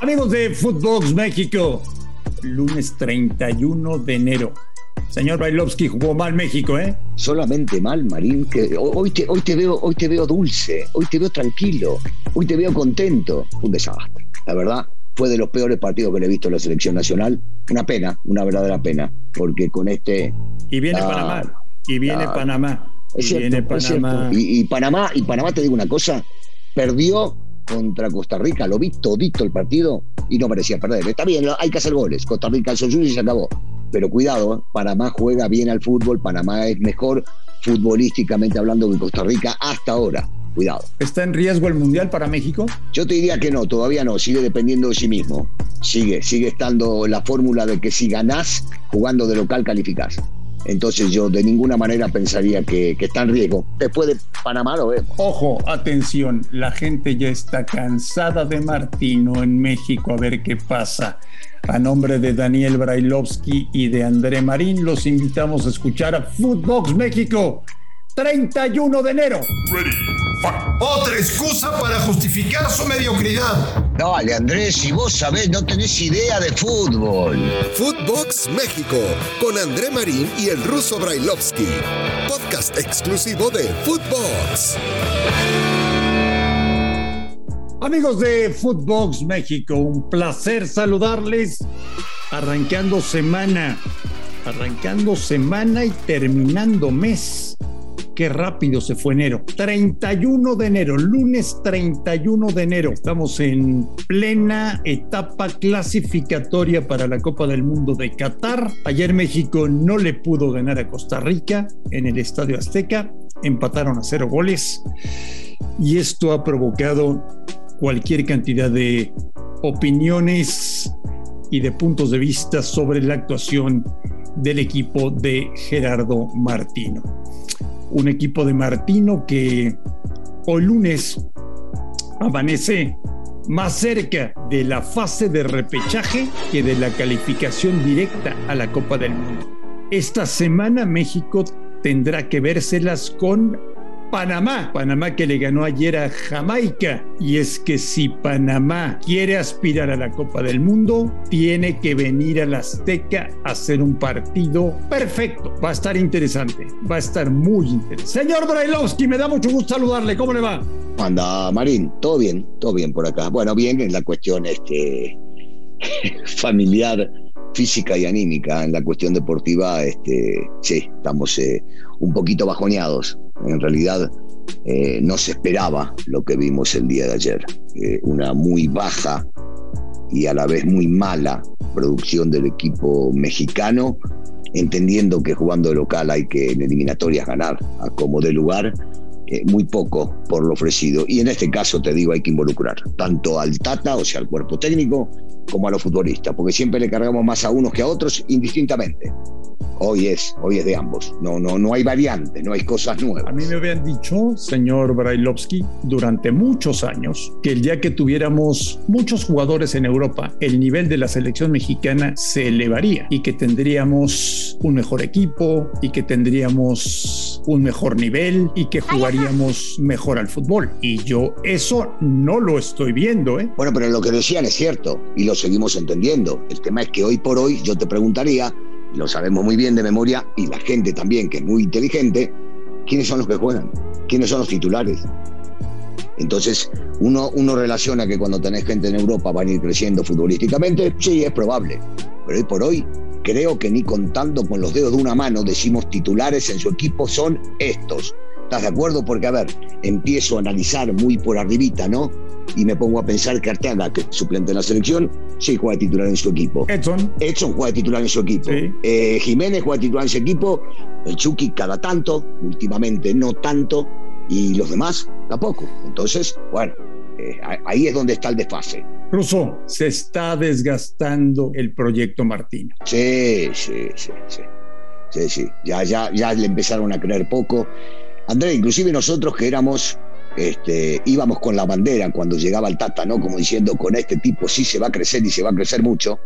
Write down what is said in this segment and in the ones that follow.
Amigos de Footbox México, lunes 31 de enero. Señor Bailovsky, jugó mal México, ¿eh? Solamente mal, Marín. Que hoy, te, hoy, te veo, hoy te veo dulce, hoy te veo tranquilo, hoy te veo contento. Un desastre. La verdad, fue de los peores partidos que le he visto en la selección nacional. Una pena, una verdadera pena, porque con este. Y viene Panamá. Y viene Panamá. y viene Panamá. y Panamá, y Panamá, te digo una cosa, perdió contra Costa Rica, lo vi todito el partido y no merecía perder. Está bien, hay que hacer goles. Costa Rica hizo suyo y se acabó. Pero cuidado, ¿eh? Panamá juega bien al fútbol, Panamá es mejor futbolísticamente hablando que Costa Rica hasta ahora. Cuidado. ¿Está en riesgo el Mundial para México? Yo te diría que no, todavía no, sigue dependiendo de sí mismo. Sigue, sigue estando la fórmula de que si ganás, jugando de local calificás. Entonces yo de ninguna manera pensaría que, está en riesgo. Después de Panamá lo vemos. Ojo, atención, la gente ya está cansada de Martino en México, a ver qué pasa. A nombre de Daniel Brailovsky y de André Marín, los invitamos a escuchar a Footbox México, 31 de enero. Otra excusa para justificar su mediocridad. Dale, Andrés, si vos sabés, no tenés idea de fútbol. Footbox México, con André Marín y el ruso Brailovsky. Podcast exclusivo de Footbox. Amigos de Footbox México, un placer saludarles. Arrancando semana, arrancando semana y terminando mes qué rápido se fue enero. 31 de enero, lunes 31 de enero. Estamos en plena etapa clasificatoria para la Copa del Mundo de Qatar. Ayer México no le pudo ganar a Costa Rica en el Estadio Azteca. Empataron a cero goles. Y esto ha provocado cualquier cantidad de opiniones y de puntos de vista sobre la actuación del equipo de Gerardo Martino un equipo de Martino que hoy lunes amanece más cerca de la fase de repechaje que de la calificación directa a la Copa del Mundo. Esta semana México tendrá que vérselas con Panamá. Panamá que le ganó ayer a Jamaica. Y es que si Panamá quiere aspirar a la Copa del Mundo, tiene que venir al Azteca a hacer un partido perfecto. Va a estar interesante. Va a estar muy interesante. Señor Brailovsky, me da mucho gusto saludarle. ¿Cómo le va? Anda, Marín, todo bien, todo bien por acá. Bueno, bien en la cuestión este, familiar física y anímica en la cuestión deportiva, este, sí, estamos eh, un poquito bajoneados. En realidad eh, no se esperaba lo que vimos el día de ayer. Eh, una muy baja y a la vez muy mala producción del equipo mexicano, entendiendo que jugando de local hay que en eliminatorias ganar a como de lugar. muy poco por lo ofrecido. Y en este caso, te digo, hay que involucrar tanto al Tata, o sea, al cuerpo técnico, como a los futbolistas, porque siempre le cargamos más a unos que a otros indistintamente hoy es, hoy es de ambos. No, no, no hay variantes, no hay cosas nuevas. A mí me habían dicho, señor Brailovsky, durante muchos años, que el día que tuviéramos muchos jugadores en Europa, el nivel de la selección mexicana se elevaría y que tendríamos un mejor equipo y que tendríamos un mejor nivel y que jugaríamos mejor al fútbol. Y yo eso no lo estoy viendo, ¿eh? Bueno, pero lo que decían es cierto y lo seguimos entendiendo. El tema es que hoy por hoy yo te preguntaría lo sabemos muy bien de memoria, y la gente también, que es muy inteligente, quiénes son los que juegan, quiénes son los titulares. Entonces, uno, uno relaciona que cuando tenés gente en Europa van a ir creciendo futbolísticamente, sí, es probable. Pero hoy por hoy, creo que ni contando con los dedos de una mano decimos titulares en su equipo son estos. ¿Estás de acuerdo? Porque, a ver, empiezo a analizar muy por arribita, ¿no? Y me pongo a pensar que Arteaga, que es suplente en la selección, sí juega titular en su equipo. Edson. Edson juega titular en su equipo. Eh, Jiménez juega titular en su equipo. El Chucky cada tanto, últimamente no tanto. Y los demás tampoco. Entonces, bueno, eh, ahí es donde está el desfase. Russo, se está desgastando el proyecto Martino. Sí, sí, sí, sí. Sí, sí. Ya, ya, ya le empezaron a creer poco. André, inclusive nosotros que éramos, este, íbamos con la bandera cuando llegaba el Tata, ¿no? Como diciendo, con este tipo sí se va a crecer y se va a crecer mucho.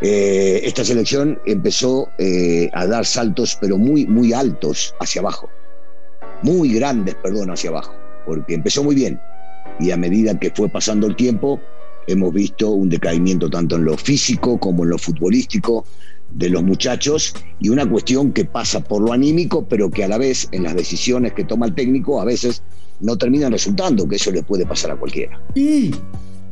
Eh, esta selección empezó eh, a dar saltos, pero muy, muy altos hacia abajo. Muy grandes, perdón, hacia abajo. Porque empezó muy bien. Y a medida que fue pasando el tiempo, hemos visto un decaimiento tanto en lo físico como en lo futbolístico de los muchachos y una cuestión que pasa por lo anímico, pero que a la vez en las decisiones que toma el técnico a veces no terminan resultando, que eso le puede pasar a cualquiera. Y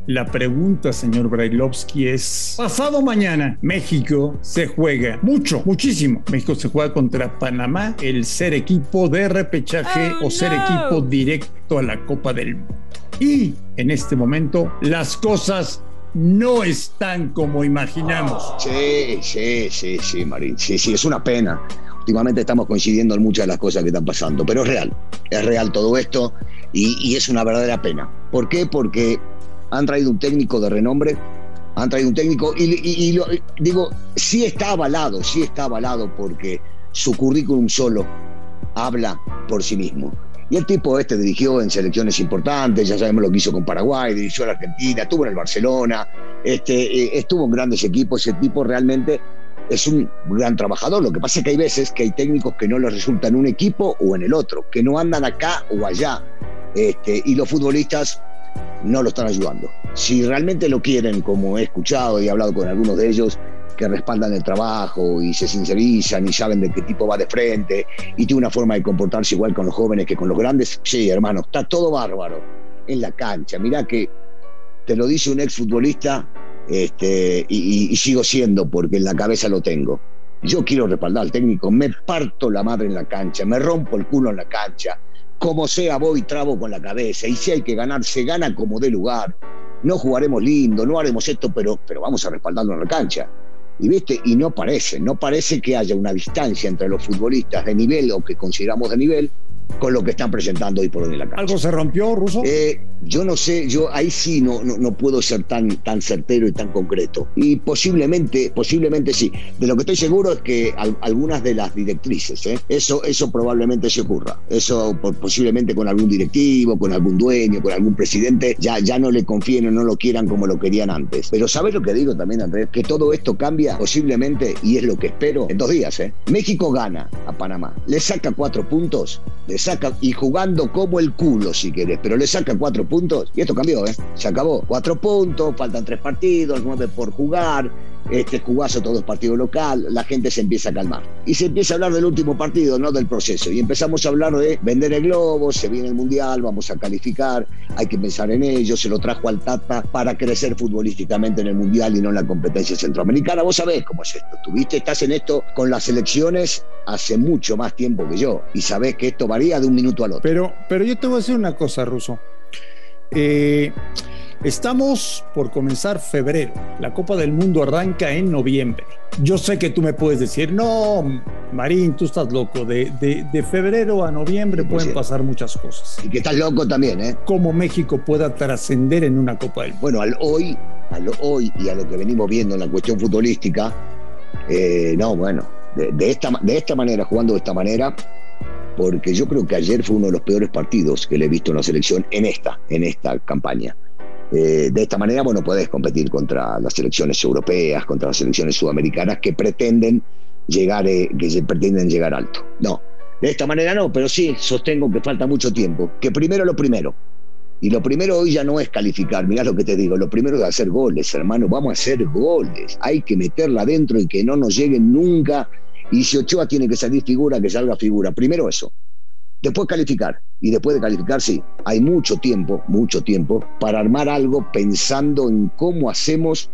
la pregunta, señor Brailovsky, es, pasado mañana México se juega mucho, muchísimo. México se juega contra Panamá, el ser equipo de repechaje Oh, o ser no. equipo directo a la Copa del Mundo. Y en este momento las cosas no están como imaginamos. Sí, sí, sí, sí, Marín. Sí, sí, es una pena. Últimamente estamos coincidiendo en muchas de las cosas que están pasando, pero es real. Es real todo esto y, es una verdadera pena. ¿Por qué? Porque han traído un técnico de renombre, han traído un técnico y, digo, sí está avalado, sí está avalado porque su currículum solo habla por sí mismo. Y el tipo este dirigió en selecciones importantes, ya sabemos lo que hizo con Paraguay, dirigió a la Argentina, estuvo en el Barcelona, este, eh, estuvo en grandes equipos, ese tipo realmente es un gran trabajador. Lo que pasa es que hay veces que hay técnicos que no les resulta en un equipo o en el otro, que no andan acá o allá. Este, y los futbolistas no lo están ayudando. Si realmente lo quieren, como he escuchado y he hablado con algunos de ellos, que respaldan el trabajo y se sincerizan y saben de qué tipo va de frente y tiene una forma de comportarse igual con los jóvenes que con los grandes, sí, hermano, está todo bárbaro en la cancha. Mirá que te lo dice un exfutbolista este, y, sigo siendo porque en la cabeza lo tengo. Yo quiero respaldar al técnico, me parto la madre en la cancha, me rompo el culo en la cancha, como sea voy trabo con la cabeza y si hay que ganar, se gana como dé lugar. No jugaremos lindo, no haremos esto, pero, pero vamos a respaldarlo en la cancha. Y viste, y no parece, no parece que haya una distancia entre los futbolistas de nivel o que consideramos de nivel con lo que están presentando hoy por hoy en la cancha. ¿Algo se rompió, Ruso? Eh, yo no sé, yo ahí sí no, no, no puedo ser tan, tan certero y tan concreto. Y posiblemente, posiblemente sí. De lo que estoy seguro es que al- algunas de las directrices, ¿eh? eso, eso probablemente se ocurra. Eso po- posiblemente con algún directivo, con algún dueño, con algún presidente, ya, ya no le confíen o no lo quieran como lo querían antes. Pero ¿sabes lo que digo también, Andrés? Que todo esto cambia posiblemente, y es lo que espero, en dos días. ¿eh? México gana a Panamá, le saca cuatro puntos, le saca, y jugando como el culo si querés, pero le saca cuatro puntos, y esto cambió, ¿eh? Se acabó. Cuatro puntos, faltan tres partidos, nueve por jugar, este jugazo todo es partido local, la gente se empieza a calmar. Y se empieza a hablar del último partido, no del proceso. Y empezamos a hablar de vender el globo, se viene el mundial, vamos a calificar, hay que pensar en ello, se lo trajo al Tata para crecer futbolísticamente en el mundial y no en la competencia centroamericana. Vos sabés cómo es esto. Tuviste, estás en esto con las selecciones hace mucho más tiempo que yo. Y sabés que esto varía de un minuto al otro. Pero, pero yo te voy a decir una cosa, Ruso. Eh, estamos por comenzar febrero. La Copa del Mundo arranca en noviembre. Yo sé que tú me puedes decir, no, Marín, tú estás loco. De, de- de febrero a noviembre Sí, pueden sí. pasar muchas cosas. Y que estás loco también, ¿eh? Cómo México pueda trascender en una Copa del Mundo. Bueno, al hoy, a lo hoy y a lo que venimos viendo en la cuestión futbolística, eh, no, bueno, de, de esta, de esta manera, jugando de esta manera, porque yo creo que ayer fue uno de los peores partidos que le he visto en la selección en esta, en esta campaña. Eh, de esta manera, bueno, puedes competir contra las selecciones europeas, contra las selecciones sudamericanas que pretenden llegar, eh, pretenden llegar alto. No, de esta manera no, pero sí sostengo que falta mucho tiempo. Que primero lo primero, y lo primero hoy ya no es calificar, mirá lo que te digo, lo primero es hacer goles, hermano, vamos a hacer goles, hay que meterla adentro y que no nos lleguen nunca. Y si Ochoa tiene que salir figura, que salga figura. Primero eso. Después calificar. Y después de calificar, sí, hay mucho tiempo, mucho tiempo para armar algo pensando en cómo hacemos,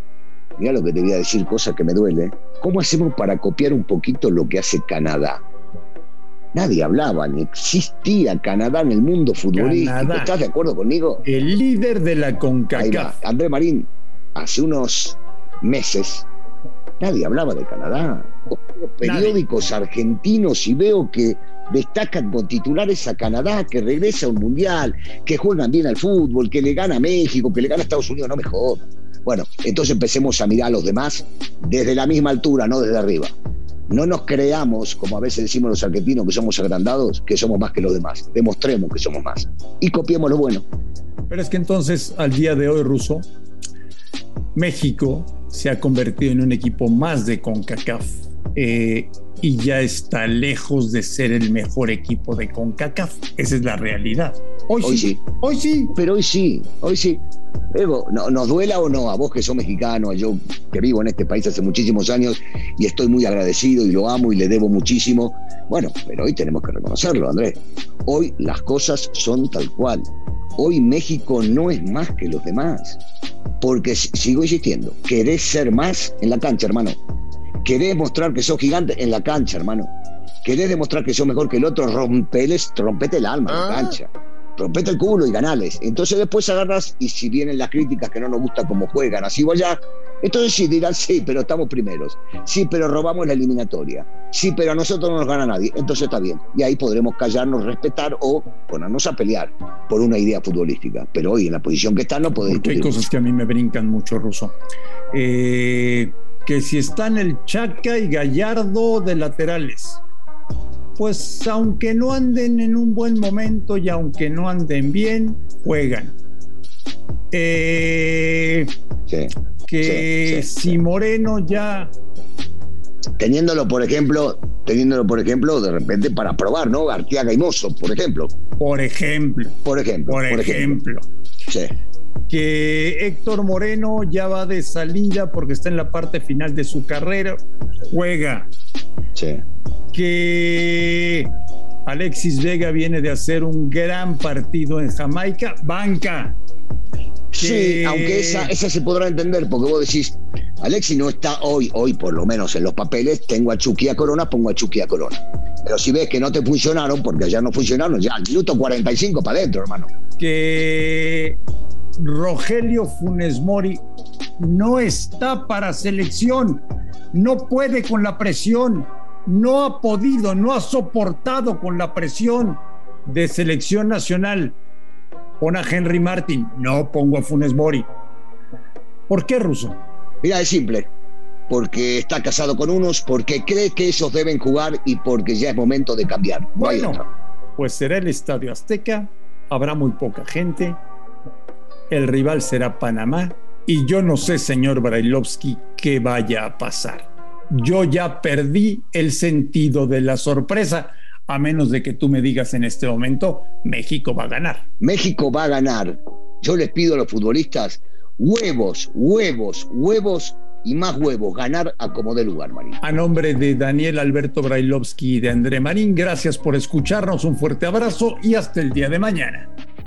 mira lo que te voy a decir, cosa que me duele. ¿cómo hacemos para copiar un poquito lo que hace Canadá? Nadie hablaba, ni existía Canadá en el mundo futbolístico. Canadá. ¿Estás de acuerdo conmigo? El líder de la. CONCACAF. André Marín, hace unos meses, nadie hablaba de Canadá. Veo Periódicos argentinos y veo que destacan con titulares a Canadá, que regresa a un mundial, que juegan bien al fútbol, que le gana a México, que le gana a Estados Unidos, no me jodas. Bueno, entonces empecemos a mirar a los demás desde la misma altura, no desde arriba. No nos creamos, como a veces decimos los argentinos, que somos agrandados, que somos más que los demás. Demostremos que somos más. Y copiemos lo bueno. Pero es que entonces, al día de hoy, Ruso, México se ha convertido en un equipo más de CONCACAF eh, y ya está lejos de ser el mejor equipo de CONCACAF. Esa es la realidad. Hoy, Hoy sí. sí. Hoy sí. Pero hoy sí, hoy sí. Ego, no, nos duela o no, a vos que sos mexicano, yo que vivo en este país hace muchísimos años y estoy muy agradecido y lo amo y le debo muchísimo. Bueno, pero hoy tenemos que reconocerlo, Andrés. Hoy las cosas son tal cual. Hoy México no es más que los demás. Porque sigo insistiendo, querés ser más en la cancha, hermano. Querés mostrar que sos gigante en la cancha, hermano. Querés demostrar que sos mejor que el otro, rompeles, rompete el alma en la ah. cancha rompete el culo y ganales. Entonces después agarras y si vienen las críticas que no nos gusta cómo juegan, así o allá, entonces sí dirán, sí, pero estamos primeros. Sí, pero robamos la eliminatoria. Sí, pero a nosotros no nos gana nadie. Entonces está bien. Y ahí podremos callarnos, respetar o ponernos a pelear por una idea futbolística. Pero hoy en la posición que está no podemos... Porque hay cosas que a mí me brincan mucho, Ruso. Eh, que si están el Chaca y Gallardo de laterales pues aunque no anden en un buen momento y aunque no anden bien, juegan. Eh, que si Moreno ya teniéndolo por ejemplo, teniéndolo por ejemplo de repente para probar, ¿no? Arteaga y Mozo, por ejemplo. Por ejemplo. Por ejemplo. Por, ejemplo. Sí. Que Héctor Moreno ya va de salida porque está en la parte final de su carrera, juega. Sí que Alexis Vega viene de hacer un gran partido en Jamaica, banca. Sí, aunque esa, esa se podrá entender, porque vos decís, Alexis no está hoy, hoy por lo menos en los papeles, tengo a Chucky a Corona, pongo a Chucky a Corona. Pero si ves que no te funcionaron, porque allá no funcionaron, ya al minuto 45 para adentro, hermano. Que Rogelio Funes Mori no está para selección, no puede con la presión, no ha podido, no ha soportado con la presión de selección nacional. Pon a Henry Martin, no pongo a Funes Mori. ¿Por qué, Ruso? Mira, es simple. Porque está casado con unos, porque cree que esos deben jugar y porque ya es momento de cambiar. bueno, pues será el Estadio Azteca, habrá muy poca gente, el rival será Panamá y yo no sé, señor Brailovsky, qué vaya a pasar yo ya perdí el sentido de la sorpresa, a menos de que tú me digas en este momento, México va a ganar. México va a ganar. Yo les pido a los futbolistas huevos, huevos, huevos y más huevos, ganar a como de lugar, Marín. A nombre de Daniel Alberto Brailovsky y de André Marín, gracias por escucharnos, un fuerte abrazo y hasta el día de mañana.